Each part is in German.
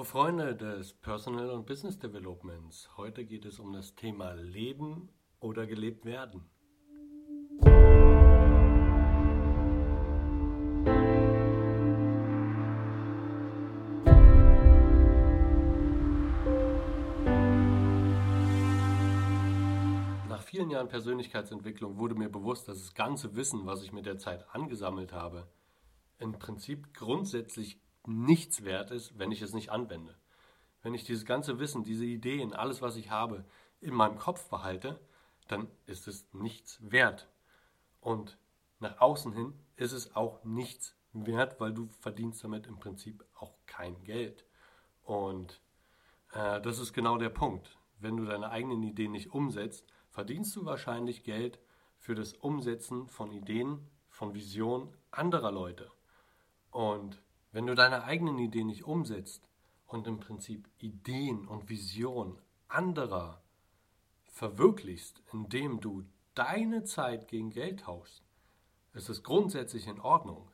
Hallo Freunde des Personal und Business Developments. Heute geht es um das Thema Leben oder gelebt werden. Nach vielen Jahren Persönlichkeitsentwicklung wurde mir bewusst, dass das ganze Wissen, was ich mit der Zeit angesammelt habe, im Prinzip grundsätzlich nichts wert ist, wenn ich es nicht anwende. Wenn ich dieses ganze Wissen, diese Ideen, alles, was ich habe, in meinem Kopf behalte, dann ist es nichts wert. Und nach außen hin ist es auch nichts wert, weil du verdienst damit im Prinzip auch kein Geld. Und äh, das ist genau der Punkt. Wenn du deine eigenen Ideen nicht umsetzt, verdienst du wahrscheinlich Geld für das Umsetzen von Ideen, von Visionen anderer Leute. Und wenn du deine eigenen Ideen nicht umsetzt und im Prinzip Ideen und Visionen anderer verwirklichst, indem du deine Zeit gegen Geld tauschst, ist es grundsätzlich in Ordnung.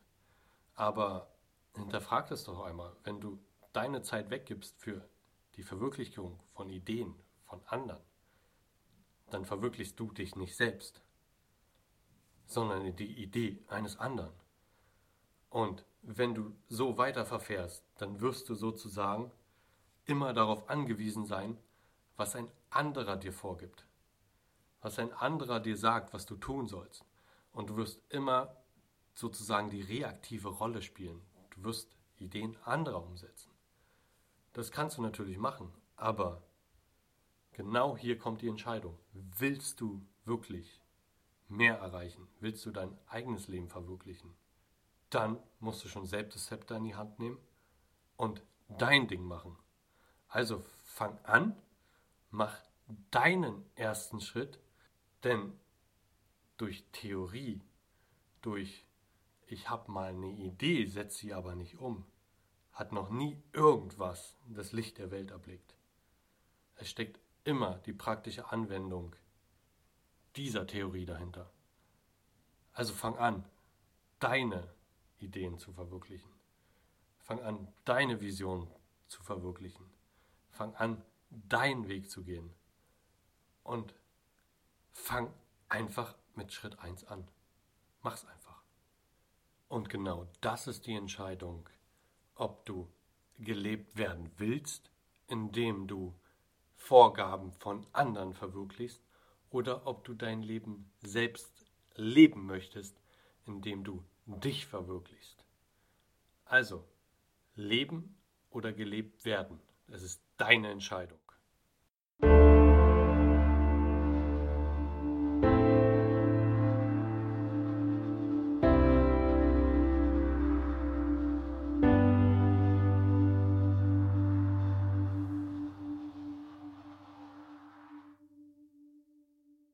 Aber hinterfrag das doch einmal, wenn du deine Zeit weggibst für die Verwirklichung von Ideen von anderen, dann verwirklichst du dich nicht selbst, sondern die Idee eines anderen. Und wenn du so weiter verfährst, dann wirst du sozusagen immer darauf angewiesen sein, was ein anderer dir vorgibt, was ein anderer dir sagt, was du tun sollst. Und du wirst immer sozusagen die reaktive Rolle spielen. Du wirst Ideen anderer umsetzen. Das kannst du natürlich machen, aber genau hier kommt die Entscheidung. Willst du wirklich mehr erreichen? Willst du dein eigenes Leben verwirklichen? Dann musst du schon selbst das Zepter in die Hand nehmen und dein Ding machen. Also fang an, mach deinen ersten Schritt, denn durch Theorie, durch ich habe mal eine Idee, setze sie aber nicht um, hat noch nie irgendwas das Licht der Welt erblickt. Es steckt immer die praktische Anwendung dieser Theorie dahinter. Also fang an, deine Ideen zu verwirklichen. Fang an, deine Vision zu verwirklichen. Fang an, deinen Weg zu gehen. Und fang einfach mit Schritt 1 an. Mach's einfach. Und genau das ist die Entscheidung, ob du gelebt werden willst, indem du Vorgaben von anderen verwirklichst, oder ob du dein Leben selbst leben möchtest, indem du dich verwirklichst. Also, leben oder gelebt werden, das ist deine Entscheidung.